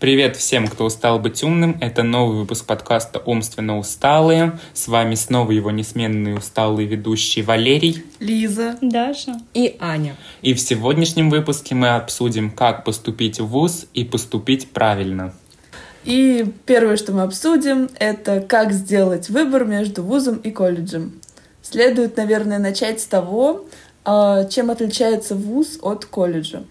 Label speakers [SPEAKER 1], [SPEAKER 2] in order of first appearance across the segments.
[SPEAKER 1] Привет всем, кто устал быть умным. Это новый выпуск подкаста «Умственно усталые». С вами снова его несменные усталые ведущие Валерий,
[SPEAKER 2] Лиза,
[SPEAKER 3] Даша
[SPEAKER 2] и Аня.
[SPEAKER 1] И в сегодняшнем выпуске мы обсудим, как поступить в ВУЗ и поступить правильно.
[SPEAKER 2] И первое, что мы обсудим, это как сделать выбор между вузом и колледжем. Следует, наверное, начать с того, а, чем отличается вуз от колледжа.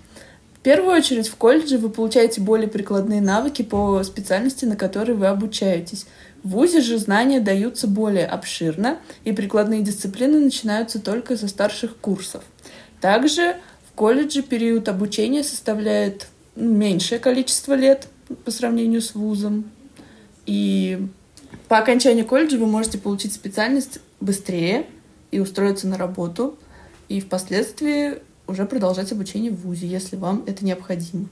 [SPEAKER 2] Первую очередь в колледже вы получаете более прикладные навыки по специальности, на которой вы обучаетесь. В ВУЗе же знания даются более обширно, и прикладные дисциплины начинаются только со старших курсов. Также в колледже период обучения составляет меньшее количество лет по сравнению с вузом. И по окончании колледжа вы можете получить специальность быстрее и устроиться на работу, и впоследствии уже продолжать обучение в ВУЗе, если вам это необходимо.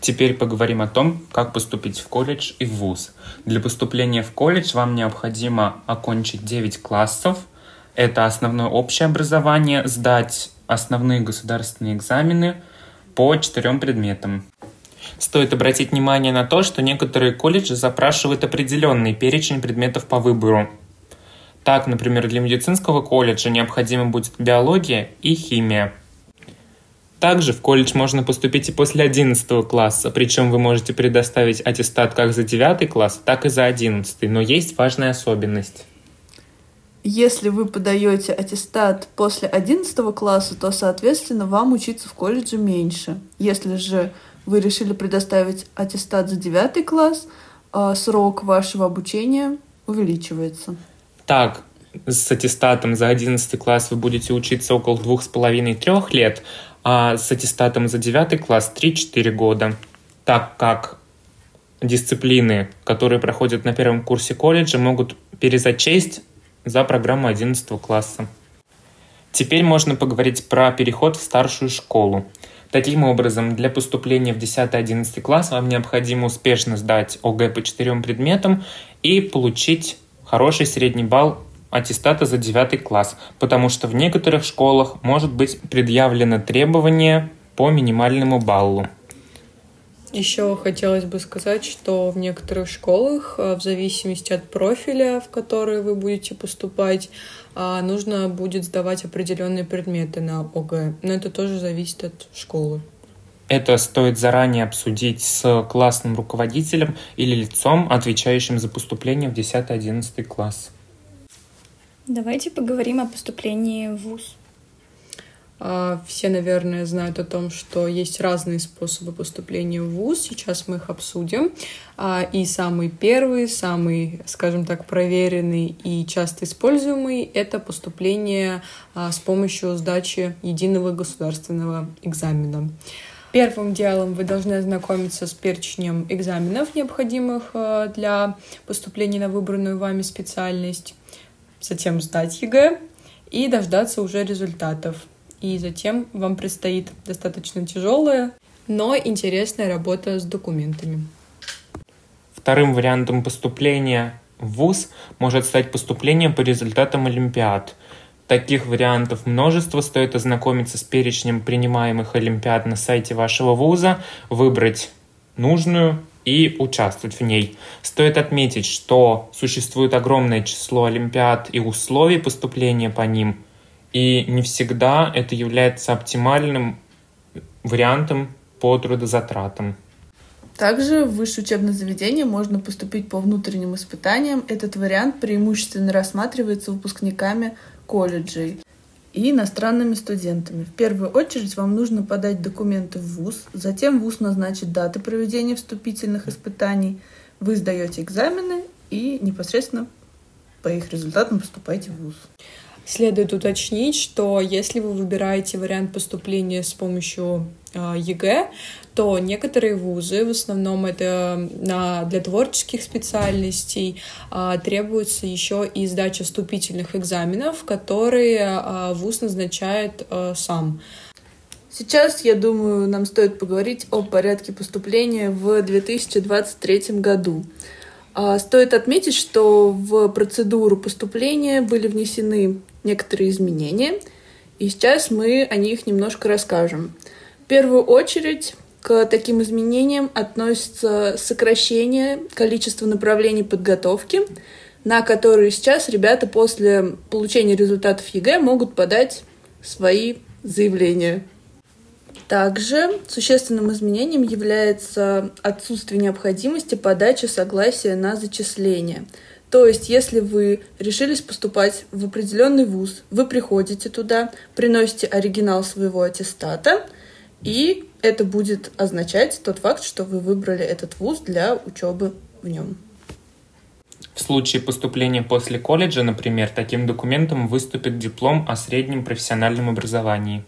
[SPEAKER 1] Теперь поговорим о том, как поступить в колледж и в ВУЗ. Для поступления в колледж вам необходимо окончить 9 классов. Это основное общее образование, сдать основные государственные экзамены по четырем предметам. Стоит обратить внимание на то, что некоторые колледжи запрашивают определенный перечень предметов по выбору. Так, например, для медицинского колледжа необходима будет биология и химия. Также в колледж можно поступить и после 11 класса, причем вы можете предоставить аттестат как за 9 класс, так и за 11, но есть важная особенность.
[SPEAKER 2] Если вы подаете аттестат после 11 класса, то, соответственно, вам учиться в колледже меньше. Если же вы решили предоставить аттестат за 9 класс, а срок вашего обучения увеличивается.
[SPEAKER 1] Так, с аттестатом за 11 класс вы будете учиться около двух с половиной-трех лет, а с аттестатом за 9 класс 3-4 года, так как дисциплины, которые проходят на первом курсе колледжа, могут перезачесть за программу 11 класса. Теперь можно поговорить про переход в старшую школу. Таким образом, для поступления в 10-11 класс вам необходимо успешно сдать ОГЭ по четырем предметам и получить хороший средний балл аттестата за 9 класс, потому что в некоторых школах может быть предъявлено требование по минимальному баллу.
[SPEAKER 3] Еще хотелось бы сказать, что в некоторых школах, э, в зависимости от профиля, в который вы будете поступать, э, нужно будет сдавать определенные предметы на ОГЭ. Но это тоже зависит от школы.
[SPEAKER 1] Это стоит заранее обсудить с классным руководителем или лицом, отвечающим за поступление в 10-11 класс.
[SPEAKER 4] Давайте поговорим о поступлении в ВУЗ.
[SPEAKER 3] А, все, наверное, знают о том, что есть разные способы поступления в ВУЗ. Сейчас мы их обсудим. А, и самый первый, самый, скажем так, проверенный и часто используемый — это поступление а, с помощью сдачи единого государственного экзамена. Первым делом вы должны ознакомиться с перечнем экзаменов, необходимых для поступления на выбранную вами специальность затем сдать ЕГЭ и дождаться уже результатов. И затем вам предстоит достаточно тяжелая, но интересная работа с документами.
[SPEAKER 1] Вторым вариантом поступления в ВУЗ может стать поступление по результатам Олимпиад. Таких вариантов множество, стоит ознакомиться с перечнем принимаемых Олимпиад на сайте вашего вуза, выбрать нужную и участвовать в ней. Стоит отметить, что существует огромное число олимпиад и условий поступления по ним, и не всегда это является оптимальным вариантом по трудозатратам.
[SPEAKER 2] Также в высшее учебное заведение можно поступить по внутренним испытаниям. Этот вариант преимущественно рассматривается выпускниками колледжей и иностранными студентами. В первую очередь вам нужно подать документы в ВУЗ, затем ВУЗ назначит даты проведения вступительных испытаний, вы сдаете экзамены и непосредственно по их результатам поступаете в ВУЗ.
[SPEAKER 3] Следует уточнить, что если вы выбираете вариант поступления с помощью ЕГЭ, то некоторые вузы, в основном это для творческих специальностей, э, требуется еще и сдача вступительных экзаменов, которые э, вуз назначает э, сам.
[SPEAKER 2] Сейчас, я думаю, нам стоит поговорить о порядке поступления в 2023 году. Стоит отметить, что в процедуру поступления были внесены некоторые изменения, и сейчас мы о них немножко расскажем. В первую очередь, К таким изменениям относится сокращение количества направлений подготовки, на которые сейчас ребята после получения результатов ЕГЭ могут подать свои заявления. Также существенным изменением является отсутствие необходимости подачи согласия на зачисление. То есть, если вы решились поступать в определенный вуз, вы приходите туда, приносите оригинал своего аттестата, и это будет означать тот факт, что вы выбрали этот вуз для учебы в нем.
[SPEAKER 1] В случае поступления после колледжа, например, таким документом выступит диплом о среднем профессиональном образовании.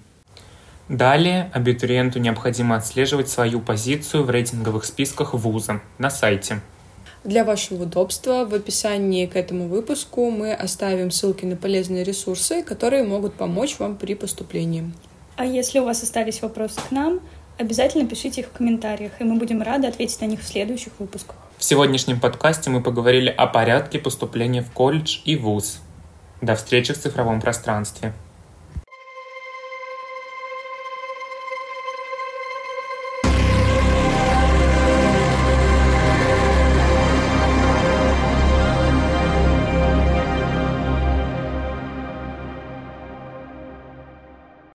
[SPEAKER 1] Далее абитуриенту необходимо отслеживать свою позицию в рейтинговых списках вуза на сайте.
[SPEAKER 3] Для вашего удобства в описании к этому выпуску мы оставим ссылки на полезные ресурсы, которые могут помочь вам при поступлении.
[SPEAKER 4] А если у вас остались вопросы к нам, обязательно пишите их в комментариях, и мы будем рады ответить на них в следующих выпусках.
[SPEAKER 1] В сегодняшнем подкасте мы поговорили о порядке поступления в колледж и вуз. До встречи в цифровом пространстве.